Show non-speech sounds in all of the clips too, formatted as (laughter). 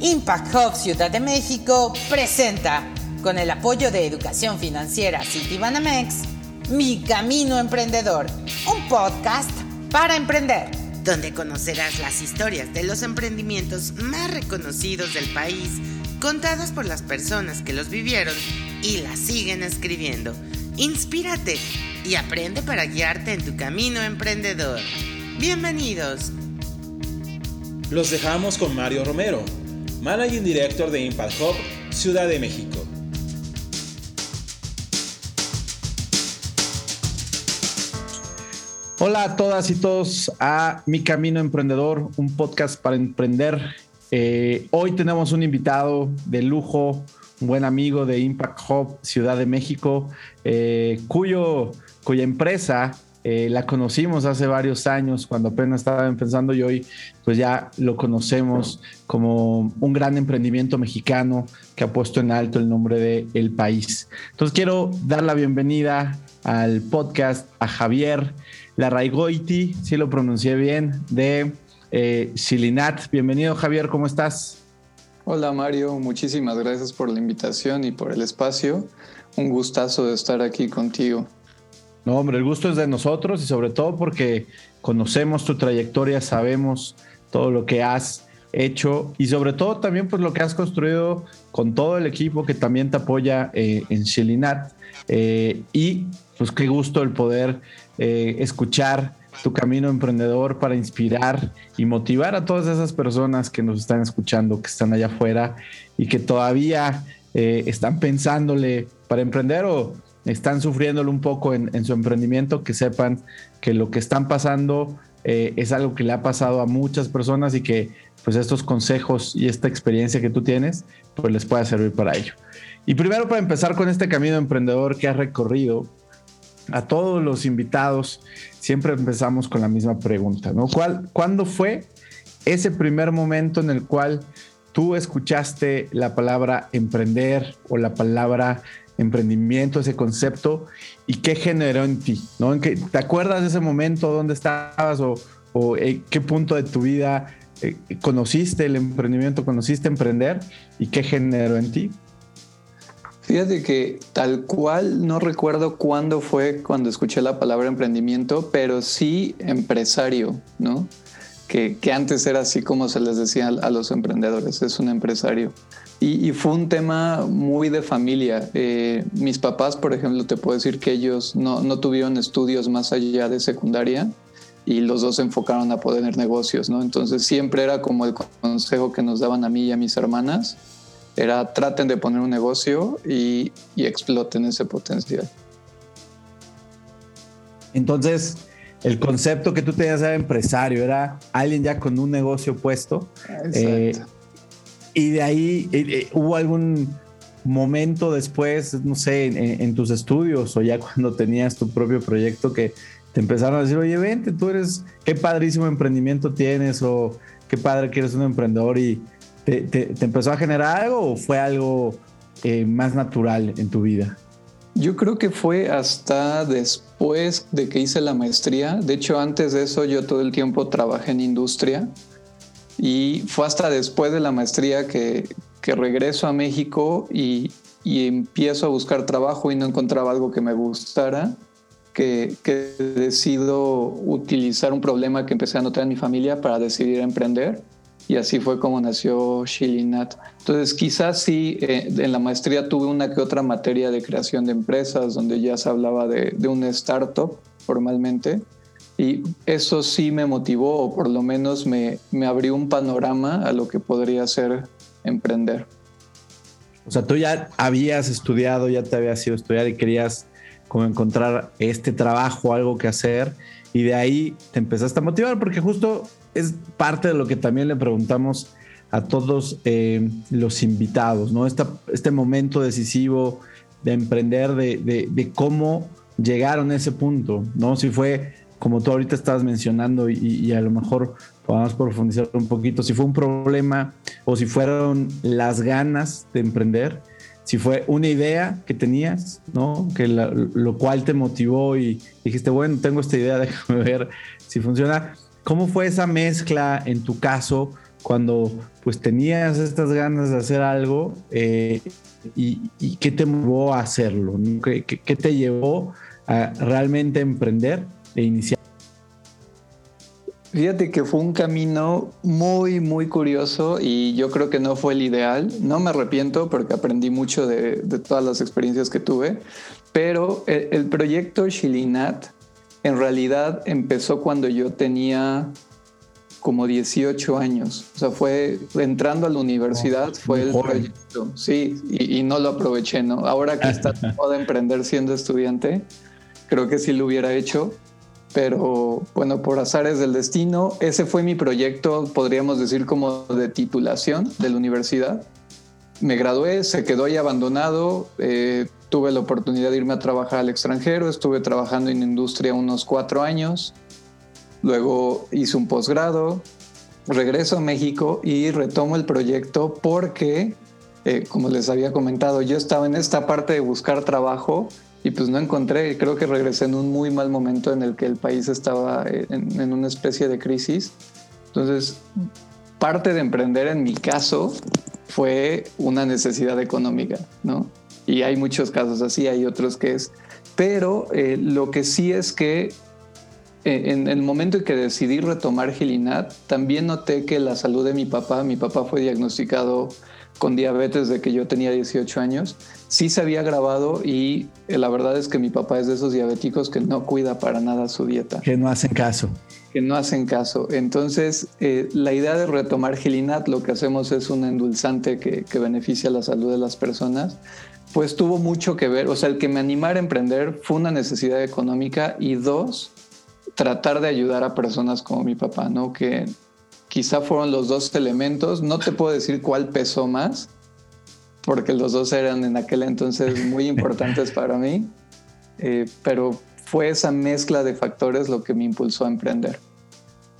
Impact Hub Ciudad de México presenta, con el apoyo de Educación Financiera Citibanamex, Mi Camino Emprendedor, un podcast para emprender, donde conocerás las historias de los emprendimientos más reconocidos del país, contadas por las personas que los vivieron y las siguen escribiendo. Inspírate y aprende para guiarte en tu camino emprendedor. Bienvenidos. Los dejamos con Mario Romero, Managing Director de Impact Hub, Ciudad de México. Hola a todas y todos a Mi Camino Emprendedor, un podcast para emprender. Eh, hoy tenemos un invitado de lujo, un buen amigo de Impact Hub Ciudad de México, eh, cuyo, cuya empresa eh, la conocimos hace varios años cuando apenas estaba empezando y hoy pues ya lo conocemos como un gran emprendimiento mexicano que ha puesto en alto el nombre de El País. Entonces quiero dar la bienvenida al podcast a Javier Larraigoiti, si lo pronuncié bien, de eh, Silinat. Bienvenido Javier, ¿cómo estás? Hola Mario, muchísimas gracias por la invitación y por el espacio. Un gustazo de estar aquí contigo. No, hombre, el gusto es de nosotros y sobre todo porque conocemos tu trayectoria, sabemos todo lo que has hecho y sobre todo también pues lo que has construido con todo el equipo que también te apoya eh, en Shilinat eh, y pues qué gusto el poder eh, escuchar tu camino emprendedor para inspirar y motivar a todas esas personas que nos están escuchando, que están allá afuera y que todavía están pensándole para emprender o están sufriéndolo un poco en, su emprendimiento, que sepan que lo que están pasando eh, es algo que le ha pasado a muchas personas y que pues estos consejos y esta experiencia que tú tienes, pues les pueda servir para ello. Y primero para empezar con este camino emprendedor que has recorrido, a todos los invitados siempre empezamos con la misma pregunta, ¿no? ¿Cuál, ¿Cuándo fue ese primer momento en el cual tú escuchaste la palabra emprender o la palabra emprendimiento, ese concepto y qué generó en ti, ¿no? ¿En qué, ¿Te acuerdas de ese momento, dónde estabas o, en qué punto de tu vida eh, conociste el emprendimiento, conociste emprender y qué generó en ti? Fíjate que tal cual no recuerdo cuándo fue cuando escuché la palabra emprendimiento, pero sí empresario, ¿no? Que, antes era así como se les decía a los emprendedores, es un empresario. Y, fue un tema muy de familia. Eh, mis papás, por ejemplo, te puedo decir que ellos no, no, tuvieron estudios más allá de secundaria y los dos se enfocaron a poder negocios, ¿no? Entonces siempre era como el consejo que nos daban a mí y a mis hermanas, era traten de poner un negocio y exploten ese potencial. Entonces, el concepto que tú tenías era empresario, era alguien ya con un negocio puesto. Eh, y de ahí, eh, eh, ¿hubo algún momento después, no sé, en, tus estudios o ya (laughs) cuando tenías tu propio proyecto que te empezaron a decir, oye, vente, tú eres, qué padrísimo emprendimiento tienes o qué padre que eres un emprendedor y te, empezó a generar algo o fue algo eh, más natural en tu vida? Yo creo que fue hasta después de que hice la maestría. De hecho, antes de eso yo todo el tiempo trabajé en industria. Y fue hasta después de la maestría que, que regreso a México y, y, empiezo a buscar trabajo y no encontraba algo que me gustara, que, que, decido utilizar un problema que empecé a notar en mi familia para decidir emprender. Y así fue como nació Shilinat. Entonces, quizás sí, eh, en la maestría tuve una que otra materia de creación de empresas, donde ya se hablaba de, de un startup formalmente y eso sí me motivó, o por lo menos me, me abrió un panorama a lo que podría ser emprender. O sea, tú ya habías estudiado, ya te habías ido a estudiar y querías como encontrar este trabajo, algo que hacer, y de ahí te empezaste a motivar, porque justo es parte de lo que también le preguntamos a todos eh, los invitados, ¿no? este momento decisivo de emprender, de, de, de, cómo llegaron a ese punto, ¿no? Si fue como tú ahorita estabas mencionando y, a lo mejor podamos profundizar un poquito, si fue un problema o si fueron las ganas de emprender, si fue una idea que tenías, ¿no? Que lo cual te motivó y dijiste, bueno, tengo esta idea, (laughs) déjame ver si funciona. ¿Cómo fue esa mezcla en tu caso cuando pues tenías estas ganas de hacer algo eh, y, qué te llevó a hacerlo? ¿Qué, qué te llevó a realmente emprender e iniciar? Fíjate que fue un camino muy, muy curioso y yo creo que no fue el ideal. No me arrepiento porque aprendí mucho de, todas las experiencias que tuve, pero el, proyecto Shilinat en realidad empezó cuando yo tenía como 18 años. O sea, fue entrando a la universidad, fue el proyecto. Sí, y, no lo aproveché, ¿no? Ahora que está de (laughs) emprender siendo estudiante, creo que sí lo hubiera hecho pero bueno, por azares del destino, ese fue mi proyecto, podríamos decir como de titulación de la universidad. Me gradué, se quedó ahí abandonado, eh, tuve la oportunidad de irme a trabajar al extranjero, estuve trabajando en industria unos cuatro años, luego hice un posgrado, regreso a México y retomo el proyecto porque, eh, como les había comentado, yo estaba en esta parte de buscar trabajo y pues no encontré, creo que regresé en un muy mal momento en el que el país estaba en, una especie de crisis. Entonces, parte de emprender en mi caso fue una necesidad económica, ¿no? Y hay muchos casos así, hay otros que es. Pero eh, lo que sí es que eh, en el momento en que decidí retomar Gilinat, también noté que la salud de mi papá, mi papá fue diagnosticado con diabetes de que yo tenía 18 años, sí se había grabado y eh, la verdad es que mi papá es de esos diabéticos que no cuida para nada su dieta. Que no hacen caso. Que no hacen caso. Entonces, eh, la idea de retomar Gilinat, lo que hacemos es un endulzante que, que beneficia la salud de las personas, pues tuvo mucho que ver, o sea, el que me animara a emprender fue una necesidad económica y dos, tratar de ayudar a personas como mi papá, ¿no? Que quizá fueron los dos elementos. No te puedo decir cuál pesó más, porque los dos eran en aquel entonces muy (laughs) importantes para mí, eh, pero fue esa mezcla de factores lo que me impulsó a emprender.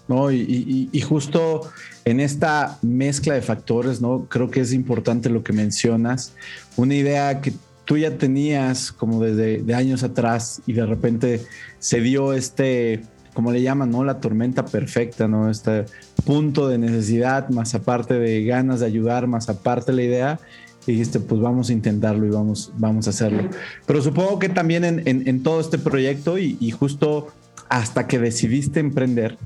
No, y, justo en esta mezcla de factores, ¿no? Creo que es importante lo que mencionas. Una idea que tú ya tenías como desde de años atrás y de repente se dio este, como le llaman, ¿no? La tormenta perfecta, ¿no? Este punto de necesidad, más aparte de ganas de ayudar, más aparte la idea, y dijiste, pues vamos a intentarlo y vamos, vamos a hacerlo. Pero supongo que también en, en, todo este proyecto y, justo hasta que decidiste emprender,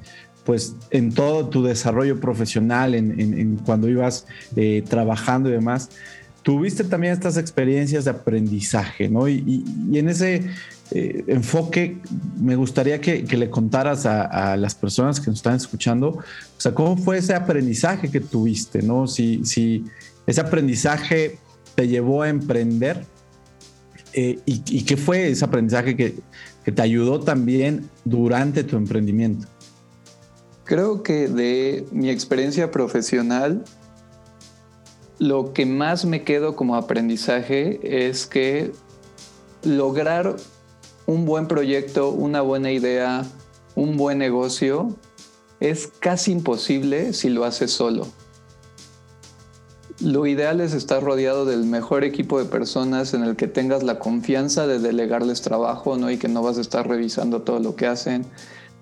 pues en todo tu desarrollo profesional, en, en cuando ibas eh, trabajando y demás, tuviste también estas experiencias de aprendizaje, ¿no? Y, y en ese eh, enfoque, me gustaría que, le contaras a, las personas que nos están escuchando, o sea, cómo fue ese aprendizaje que tuviste, ¿no? Si, si ese aprendizaje te llevó a emprender eh, y, qué fue ese aprendizaje que, que te ayudó también durante tu emprendimiento. Creo que de mi experiencia profesional, lo que más me quedo como aprendizaje es que lograr un buen proyecto, una buena idea, un buen negocio, es casi imposible si lo haces solo. Lo ideal es estar rodeado del mejor equipo de personas en el que tengas la confianza de delegarles trabajo ¿no? y que no vas a estar revisando todo lo que hacen,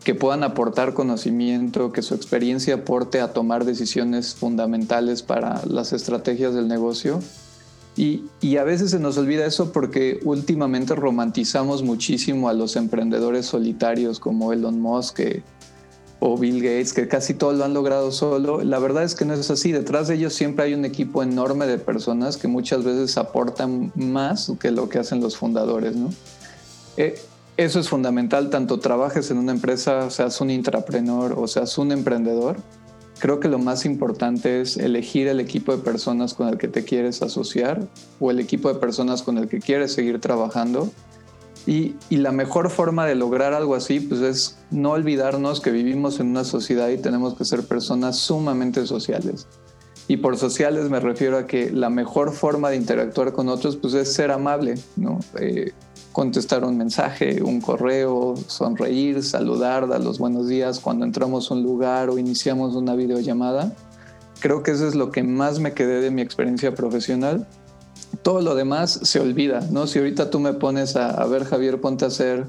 que puedan aportar conocimiento, que su experiencia aporte a tomar decisiones fundamentales para las estrategias del negocio y, a veces se nos olvida eso porque últimamente romantizamos muchísimo a los emprendedores solitarios como Elon Musk o Bill Gates, que casi todo lo han logrado solo. La verdad es que no es así. Detrás de ellos siempre hay un equipo enorme de personas que muchas veces aportan más que lo que hacen los fundadores. Eh, eso es fundamental, tanto trabajes en una empresa, seas un intrapreneur o seas un emprendedor Creo que lo más importante es elegir el equipo de personas con el que te quieres asociar o el equipo de personas con el que quieres seguir trabajando. Y, la mejor forma de lograr algo así pues es no olvidarnos que vivimos en una sociedad y tenemos que ser personas sumamente sociales. Y por sociales me refiero a que la mejor forma de interactuar con otros pues es ser amable, ¿no? Eh, contestar un mensaje, un correo, sonreír, saludar, dar los buenos días cuando entramos a un lugar o iniciamos una videollamada. Creo que eso es lo que más me quedé de mi experiencia profesional, todo lo demás se olvida, ¿no? Si ahorita tú me pones a, a ver, Javier, ponte a hacer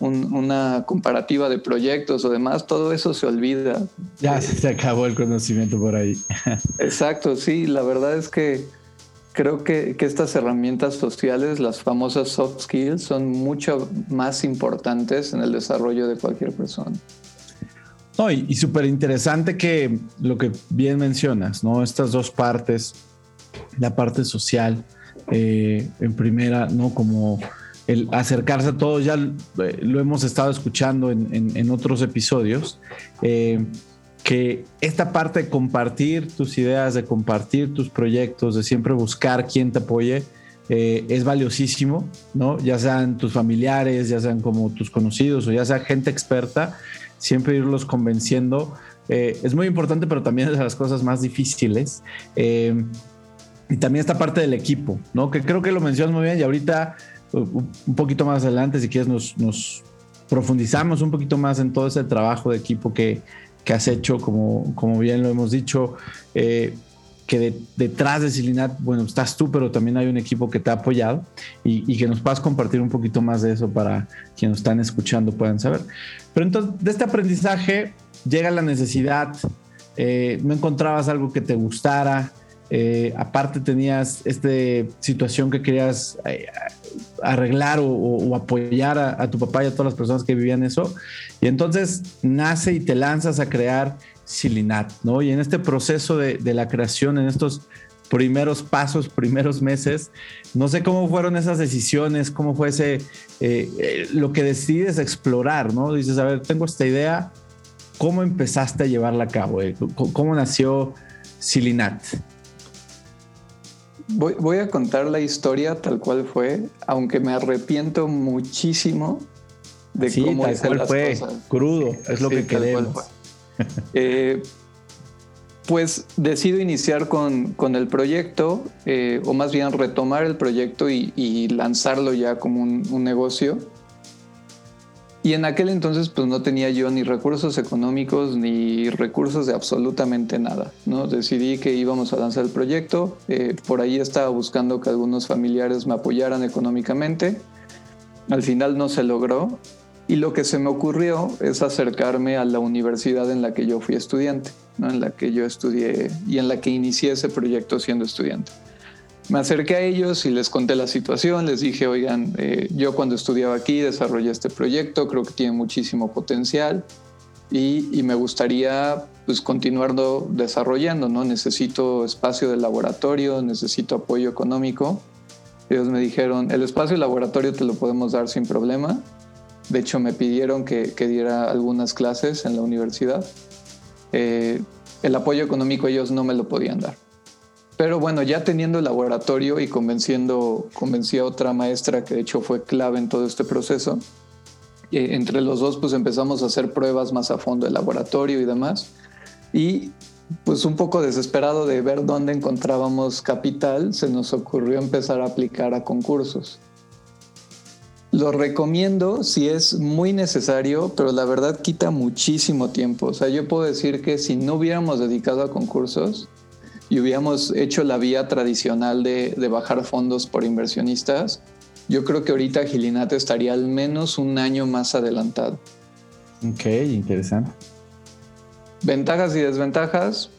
una comparativa de proyectos o demás, todo eso se olvida. Ya se acabó el conocimiento por ahí. (laughs) Exacto, sí, la verdad es que creo que, que, estas herramientas sociales, las famosas soft skills, son mucho más importantes en el desarrollo de cualquier persona. No, y, y súper interesante que lo que bien mencionas, ¿no? Estas dos partes, la parte social, eh, en primera, ¿no? Como el acercarse a todos, ya eh, lo hemos estado escuchando en, otros episodios, eh, que esta parte de compartir tus ideas, de compartir tus proyectos, de siempre buscar quien te apoye, eh, es valiosísimo, ¿no? Ya sean tus familiares, ya sean como tus conocidos o ya sea gente experta, siempre irlos convenciendo. es muy importante, pero también es de las cosas más difíciles. Y también esta parte del equipo, ¿no? Que creo que lo mencionas muy bien y ahorita un poquito más adelante, si quieres, nos, profundizamos un poquito más en todo ese trabajo de equipo que, has hecho, como, como bien lo hemos dicho, eh, que detrás de Silinat, bueno, estás tú, pero también hay un equipo que te ha apoyado y, que nos puedas compartir un poquito más de eso para quienes nos están escuchando puedan saber. Pero entonces, de este aprendizaje llega la necesidad, eh, no encontrabas algo que te gustara, eh, aparte tenías esta situación que querías eh, arreglar o, apoyar a, tu papá y a todas las personas que vivían eso. Y entonces nace y te lanzas a crear Silinat, ¿no? Y en este proceso de, la creación, en estos primeros pasos, primeros meses, no sé cómo fueron esas decisiones, cómo fue ese, eh, lo que decides explorar, ¿no? Dices, a ver, tengo esta idea, ¿cómo empezaste a llevarla a cabo? ¿Cómo nació Silinat? Voy, a contar la historia tal cual fue, aunque me arrepiento muchísimo de cómo tal cual fue, crudo, es lo que queremos. Eh, pues decido iniciar con, el proyecto, eh, o más bien retomar el proyecto y, lanzarlo ya como un negocio. Y en aquel entonces pues no tenía yo ni recursos económicos ni recursos de absolutamente nada. ¿no? Decidí que íbamos a lanzar el proyecto. Eh, por ahí estaba buscando que algunos familiares me apoyaran económicamente. Al final no se logró. Y lo que se me ocurrió es acercarme a la universidad en la que yo fui estudiante, ¿no? en la que yo estudié y en la que inicié ese proyecto siendo estudiante. Me acerqué a ellos y les conté la situación, les dije, oigan, eh, yo cuando estudiaba aquí desarrollé este proyecto, creo que tiene muchísimo potencial y, me gustaría pues continuarlo desarrollando, ¿no? Necesito espacio de laboratorio, necesito apoyo económico. Ellos me dijeron, el espacio de laboratorio te lo podemos dar sin problema. De hecho, me pidieron que, diera algunas clases en la universidad. Eh, el apoyo económico ellos no me lo podían dar. Pero bueno, ya teniendo el laboratorio y convenciendo, convencí a otra maestra que de hecho fue clave en todo este proceso. Eh, entre los dos pues empezamos a hacer pruebas más a fondo del laboratorio y demás. Y pues un poco desesperado de ver dónde encontrábamos capital, se nos ocurrió empezar a aplicar a concursos. Lo recomiendo si es muy necesario, pero la verdad quita muchísimo tiempo. O sea, yo puedo decir que si no hubiéramos dedicado a concursos, y hubiéramos hecho la vía tradicional de, bajar fondos por inversionistas, yo creo que ahorita Gilinate estaría al menos un año más adelantado. Ok, interesante. Ventajas y desventajas.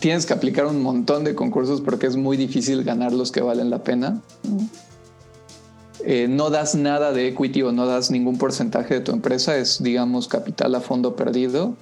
Tienes que aplicar un montón de concursos porque es muy difícil ganar los que valen la pena. Eh, no das nada de equity o no das ningún porcentaje de tu empresa, es digamos capital a fondo perdido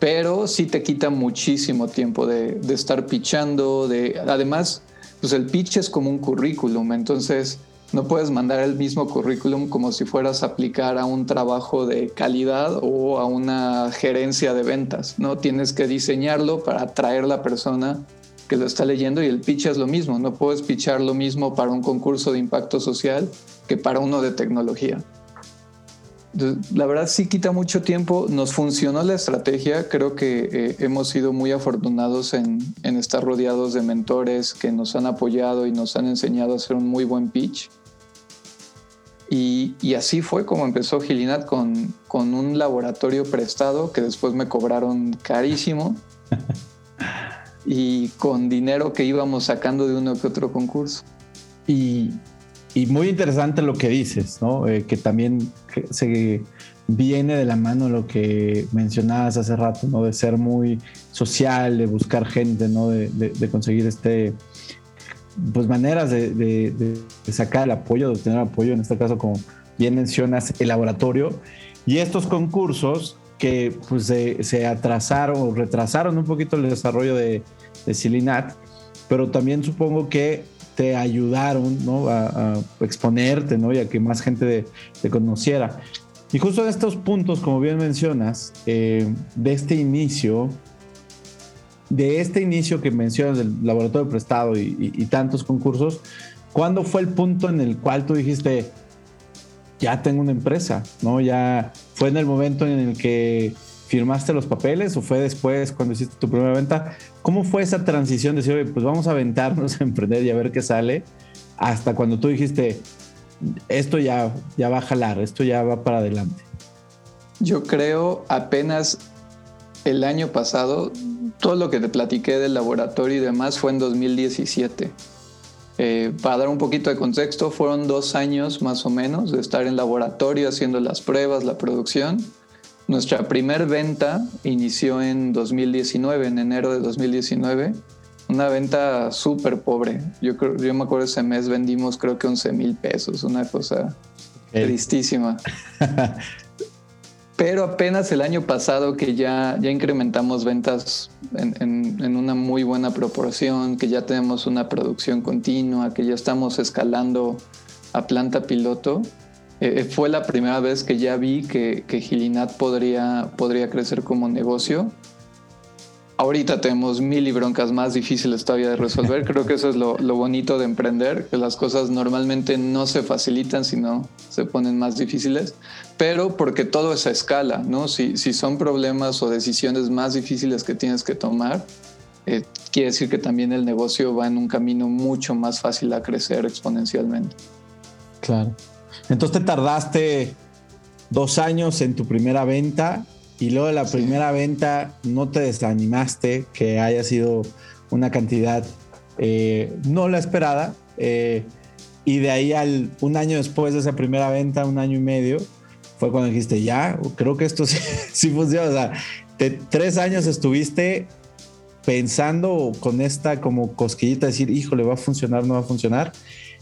pero sí te quita muchísimo tiempo de, estar pitchando, de, además, pues el pitch es como un currículum, entonces no puedes mandar el mismo currículum como si fueras a aplicar a un trabajo de calidad o a una gerencia de ventas, ¿no? Tienes que diseñarlo para atraer a la persona que lo está leyendo y el pitch es lo mismo, no puedes pitchar lo mismo para un concurso de impacto social que para uno de tecnología. La verdad sí quita mucho tiempo, nos funcionó la estrategia, creo que eh, hemos sido muy afortunados en, estar rodeados de mentores que nos han apoyado y nos han enseñado a hacer un muy buen pitch. Y, así fue como empezó Gilinat con, con un laboratorio prestado que después me cobraron carísimo. (laughs) y con dinero que íbamos sacando de uno que otro concurso. Y, muy interesante lo que dices, ¿no? Eh, que también se viene de la mano lo que mencionabas hace rato, ¿no? De ser muy social, de buscar gente, ¿no? De, conseguir este, pues maneras de, sacar el apoyo, de obtener apoyo, en este caso, como bien mencionas, el laboratorio. Y estos concursos que pues, se, atrasaron o retrasaron un poquito el desarrollo de, de Silinat, pero también supongo que te ayudaron ¿no? a, exponerte ¿no? y a que más gente te conociera. Y justo en estos puntos, como bien mencionas, eh, de este inicio, de este inicio que mencionas del laboratorio prestado y, y, tantos concursos, ¿cuándo fue el punto en el cual tú dijiste, ya tengo una empresa? ¿No? Ya fue en el momento en el que firmaste los papeles o fue después cuando hiciste tu primera venta? ¿Cómo fue esa transición de decir, pues vamos a aventarnos a emprender y a ver qué sale? Hasta cuando tú dijiste, esto ya, ya va a jalar, esto ya va para adelante? Yo creo apenas el año pasado, todo lo que te platiqué del laboratorio y demás fue en 2017. Eh, para dar un poquito de contexto, fueron dos años más o menos de estar en laboratorio haciendo las pruebas, la producción. Nuestra primer venta inició en 2019, en enero de 2019 una venta súper pobre. Yo, creo, yo me acuerdo ese mes vendimos creo que 11 mil pesos, una cosa tristísima. (laughs) Pero apenas el año pasado que ya, ya incrementamos ventas en, una muy buena proporción, que ya tenemos una producción continua, que ya estamos escalando a planta piloto, eh, eh, fue la primera vez que ya vi que, que Gilinat podría, podría crecer como negocio Ahorita tenemos mil y broncas más difíciles todavía de resolver. Creo que eso es lo, bonito de emprender, que las cosas normalmente no se facilitan, sino se ponen más difíciles, pero porque todo es a escala, ¿no? Si, si son problemas o decisiones más difíciles que tienes que tomar, eh, quiere decir que también el negocio va en un camino mucho más fácil a crecer exponencialmente. Claro. Entonces te tardaste dos años en tu primera venta y luego de la primera venta no te desanimaste que haya sido una cantidad eh, no la esperada. Eh, y de ahí al un año después de esa primera venta, un año y medio, fue cuando dijiste, ya, creo que esto (laughs) sí, funciona. O sea, tres años estuviste pensando con esta como cosquillita, decir, híjole, va a funcionar, no va a funcionar.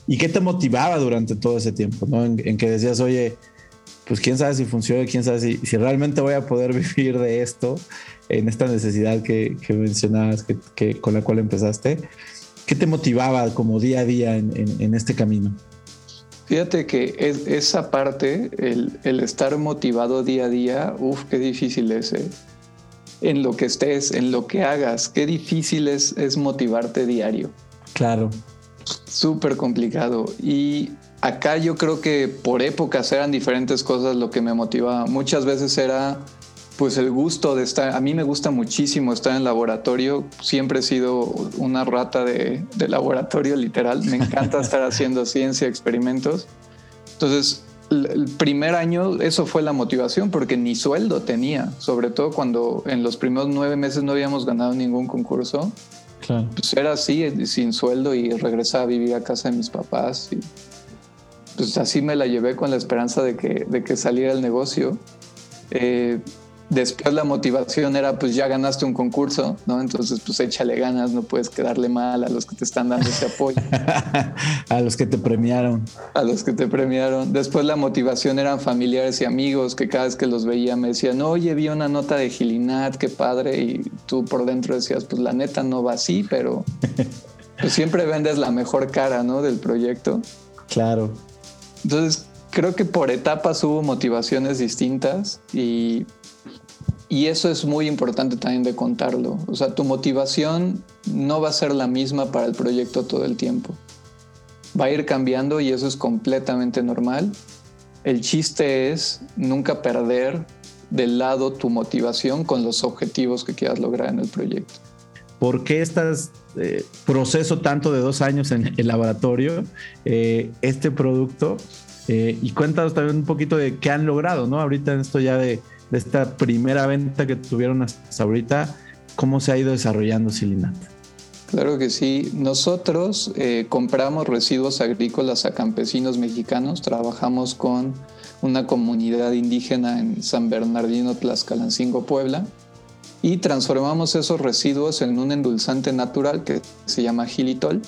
¿Y qué te motivaba durante todo ese tiempo? ¿no? en que decías, oye, pues quién sabe si funciona, quién sabe si, si realmente voy a poder (laughs) vivir de esto, en esta necesidad que, que mencionabas, que, con la cual empezaste. ¿Qué te motivaba como día a día en, en, este camino? Fíjate que es, esa parte, el, el, estar motivado día a día, uff, qué difícil es. ¿eh? En lo que estés, en lo que hagas, qué difícil es, es motivarte diario. Claro. Súper complicado. Y acá yo creo que por épocas eran diferentes cosas lo que me motivaba. Muchas veces era pues el gusto de estar, a mí me gusta muchísimo estar en laboratorio, siempre he sido una rata de, laboratorio literal, me encanta (laughs) estar haciendo ciencia, experimentos. Entonces, el primer año eso fue la motivación porque ni sueldo tenía, sobre todo cuando en los primeros nueve meses no habíamos ganado ningún concurso. Pues era así, sin sueldo y regresaba a vivir a casa de mis papás. Y pues así me la llevé con la esperanza de que, de que saliera el negocio. Eh, después la motivación era pues ya ganaste un concurso, ¿no? Entonces pues échale ganas, no puedes quedarle mal a los que te están dando ese apoyo. (laughs) a los que te premiaron. A los que te premiaron. Después la motivación eran familiares y amigos que cada vez que los veía me decían, oye, vi una nota de Gilinat, qué padre, y tú por dentro decías, pues la neta no va así, pero (laughs) pues siempre vendes la mejor cara, ¿no? Del proyecto. Claro. Entonces, creo que por etapas hubo motivaciones distintas y, y eso es muy importante también de contarlo. O sea, tu motivación no va a ser la misma para el proyecto todo el tiempo. Va a ir cambiando y eso es completamente normal. El chiste es nunca perder de lado tu motivación con los objetivos que quieras lograr en el proyecto. ¿Por qué estás eh, proceso tanto de dos años en el laboratorio eh, este producto? Eh, y cuéntanos también un poquito de qué han logrado, ¿no? Ahorita en esto ya de, esta primera venta que tuvieron hasta ahorita, cómo se ha ido desarrollando Silinat. Claro que sí. Nosotros eh, compramos residuos agrícolas a campesinos mexicanos. Trabajamos con una comunidad indígena en San Bernardino, Tlaxcalancingo, Puebla. Y transformamos esos residuos en un endulzante natural que se llama gilitol.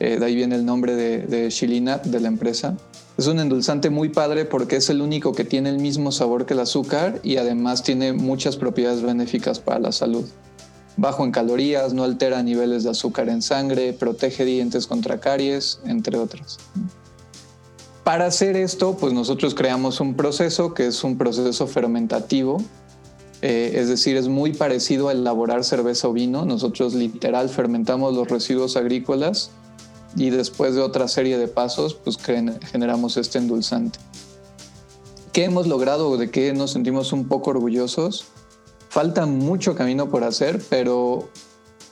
Eh, de ahí viene el nombre de, de de la empresa. Es un endulzante muy padre porque es el único que tiene el mismo sabor que el azúcar y además tiene muchas propiedades benéficas para la salud. Bajo en calorías, no altera niveles de azúcar en sangre, protege dientes contra caries, entre otras. Para hacer esto, pues nosotros creamos un proceso que es un proceso fermentativo, eh, es decir, es muy parecido a elaborar cerveza o vino. Nosotros literal fermentamos los residuos agrícolas y después de otra serie de pasos, pues generamos este endulzante. ¿Qué hemos logrado? ¿De qué nos sentimos un poco orgullosos? Falta mucho camino por hacer, pero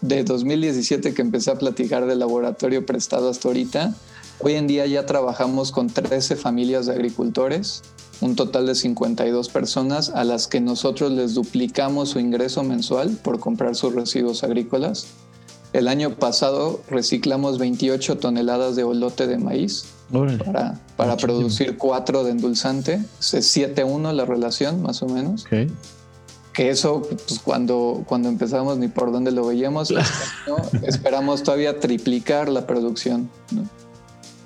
de 2017 que empecé a platicar del laboratorio prestado hasta ahorita, hoy en día ya trabajamos con 13 familias de agricultores, un total de 52 personas a las que nosotros les duplicamos su ingreso mensual por comprar sus residuos agrícolas el año pasado reciclamos 28 toneladas de olote de maíz para, para producir 4 de endulzante. Es 7-1 la relación, más o menos. Que eso, pues cuando, cuando empezamos ni por dónde lo veíamos, (laughs) esperamos todavía triplicar la producción.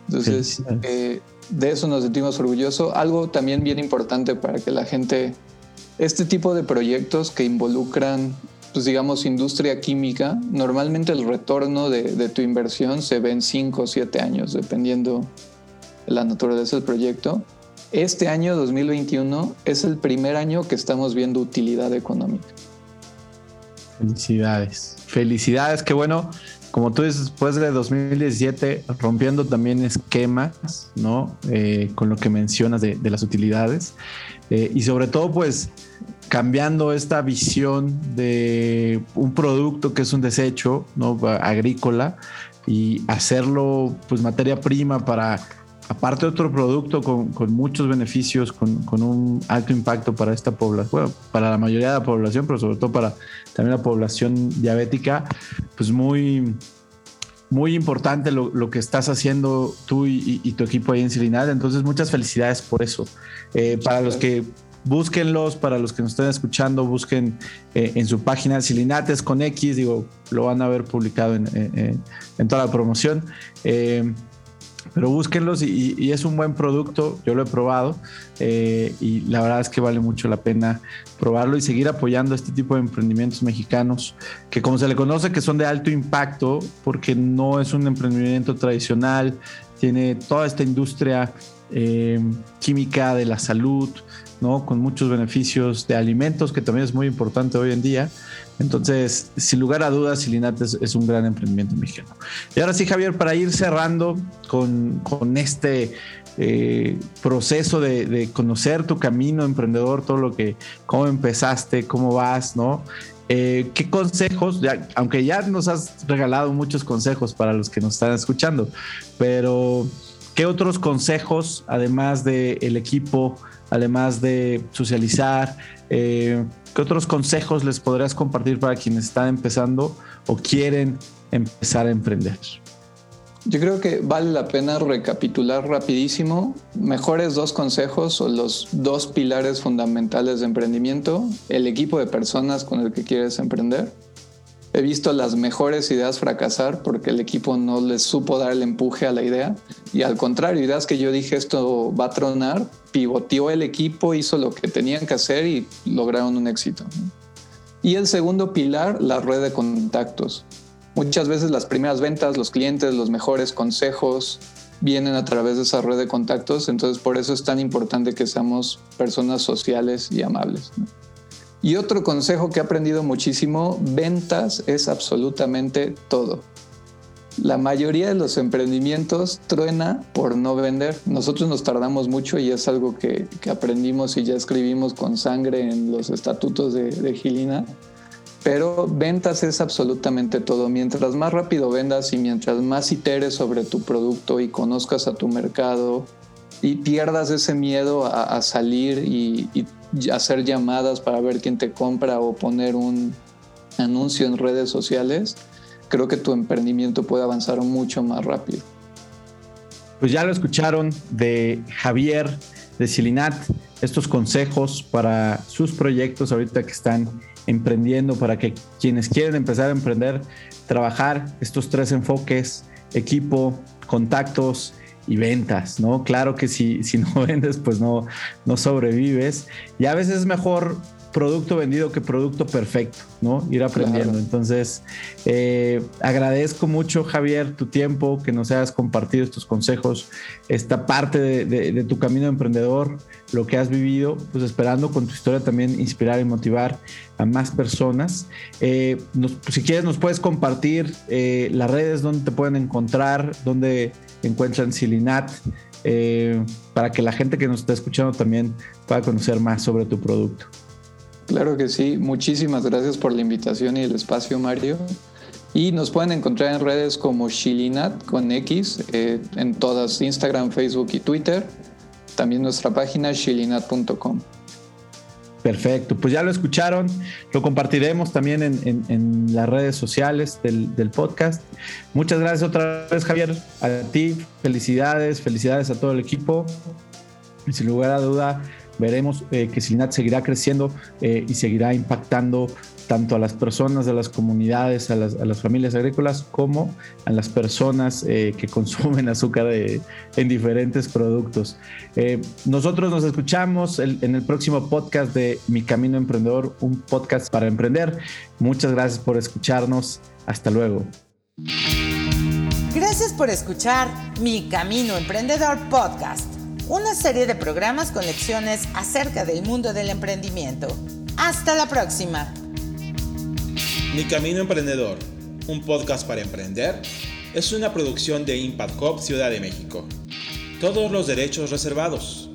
Entonces, eh, de eso nos sentimos orgullosos. Algo también bien importante para que la gente, este tipo de proyectos que involucran pues digamos, industria química, normalmente el retorno de, tu inversión se ve en 5 o 7 años, dependiendo de la naturaleza del proyecto. Este año 2021 es el primer año que estamos viendo utilidad económica. Felicidades. Felicidades, qué bueno. Como tú dices, después de 2017, rompiendo también esquemas, ¿no? Eh, con lo que mencionas de, las utilidades. Eh, y sobre todo, pues, cambiando esta visión de un producto que es un desecho agrícola y hacerlo pues materia prima para aparte otro producto con, muchos beneficios, con, un alto impacto para esta población, para la mayoría de la población, pero sobre todo para también la población diabética, pues muy, muy importante lo, que estás haciendo tú y, tu equipo ahí en Silinad. Entonces, muchas felicidades por eso. Eh, para los que búsquenlos para los que nos estén escuchando, busquen eh, en su página Silinates con X, digo, lo van a ver publicado en, toda la promoción. Eh, pero búsquenlos y, es un buen producto, yo lo he probado eh, y la verdad es que vale mucho la pena probarlo y seguir apoyando este tipo de emprendimientos mexicanos que como se le conoce que son de alto impacto porque no es un emprendimiento tradicional, tiene toda esta industria química de la salud, ¿no? Con muchos beneficios de alimentos, que también es muy importante hoy en día. Entonces, sin lugar a dudas, Silinates es un gran emprendimiento mexicano. Y ahora sí, Javier, para ir cerrando con, este eh, proceso de, conocer tu camino emprendedor, todo lo que, cómo empezaste, cómo vas, ¿no? Eh, ¿Qué consejos, aunque ya nos has regalado muchos consejos para los que nos están escuchando, pero ¿qué otros consejos, además del equipo, además de socializar? Eh, ¿Qué otros consejos les podrías compartir para quienes están empezando o quieren empezar a emprender? Yo creo que vale la pena recapitular rapidísimo mejores dos consejos o los dos pilares fundamentales de emprendimiento, el equipo de personas con el que quieres emprender He visto las mejores ideas fracasar porque el equipo no les supo dar el empuje a la idea. Y al contrario, ideas que yo dije esto va a tronar, pivoteó el equipo, hizo lo que tenían que hacer y lograron un éxito. Y el segundo pilar, la red de contactos. Muchas veces las primeras ventas, los clientes, los mejores consejos vienen a través de esa red de contactos. Entonces por eso es tan importante que seamos personas sociales y amables. Y otro consejo que he aprendido muchísimo, ventas es absolutamente todo. La mayoría de los emprendimientos truena por no vender. Nosotros nos tardamos mucho y es algo que, aprendimos y ya escribimos con sangre en los estatutos de, de Gilina. Pero ventas es absolutamente todo. Mientras más rápido vendas y mientras más iteres sobre tu producto y conozcas a tu mercado y pierdas ese miedo a, salir y, y hacer llamadas para ver quién te compra o poner un, anuncio en redes sociales, creo que tu emprendimiento puede avanzar mucho más rápido. Pues ya lo escucharon de Javier de Silinat, estos consejos para sus proyectos ahorita que están emprendiendo, para que quienes quieren empezar a emprender, trabajar estos tres enfoques, equipo, contactos y ventas, ¿no? Claro que si, si no (laughs) vendes, pues no, no sobrevives. Y a veces es mejor producto vendido que producto perfecto, ¿no? Ir aprendiendo. Entonces, eh, agradezco mucho, Javier, tu tiempo, que nos hayas compartido estos consejos, esta parte de, tu camino de emprendedor, lo que has vivido, pues esperando con tu historia también inspirar y motivar a más personas. Eh, si quieres, nos puedes compartir eh, las redes donde te pueden encontrar, donde encuentran Silinat. para que la gente que nos está escuchando también pueda conocer más sobre tu producto. Claro que sí, muchísimas gracias por la invitación y el espacio, Mario. Y nos pueden encontrar en redes como Shilinat con X, eh, en todas, Instagram, Facebook y Twitter. También nuestra página shilinat.com. Perfecto, pues ya lo escucharon, lo compartiremos también en, las redes sociales del, podcast. Muchas gracias otra vez, Javier, a ti, felicidades, felicidades a todo el equipo. Y sin lugar a duda, veremos eh, que Silinat seguirá creciendo eh, y seguirá impactando tanto a las personas de las comunidades, a las, familias agrícolas, como a las personas eh, que consumen (laughs) azúcar en diferentes productos. nosotros nos escuchamos en el próximo podcast de Mi Camino Emprendedor, un podcast para emprender. Muchas gracias por escucharnos. Hasta luego. Gracias por escuchar Mi Camino Emprendedor Podcast una serie de programas con lecciones acerca del mundo del emprendimiento. Hasta la próxima. Mi Camino Emprendedor, un podcast para emprender, es una producción de Impact Hub Ciudad de México. Todos los derechos reservados.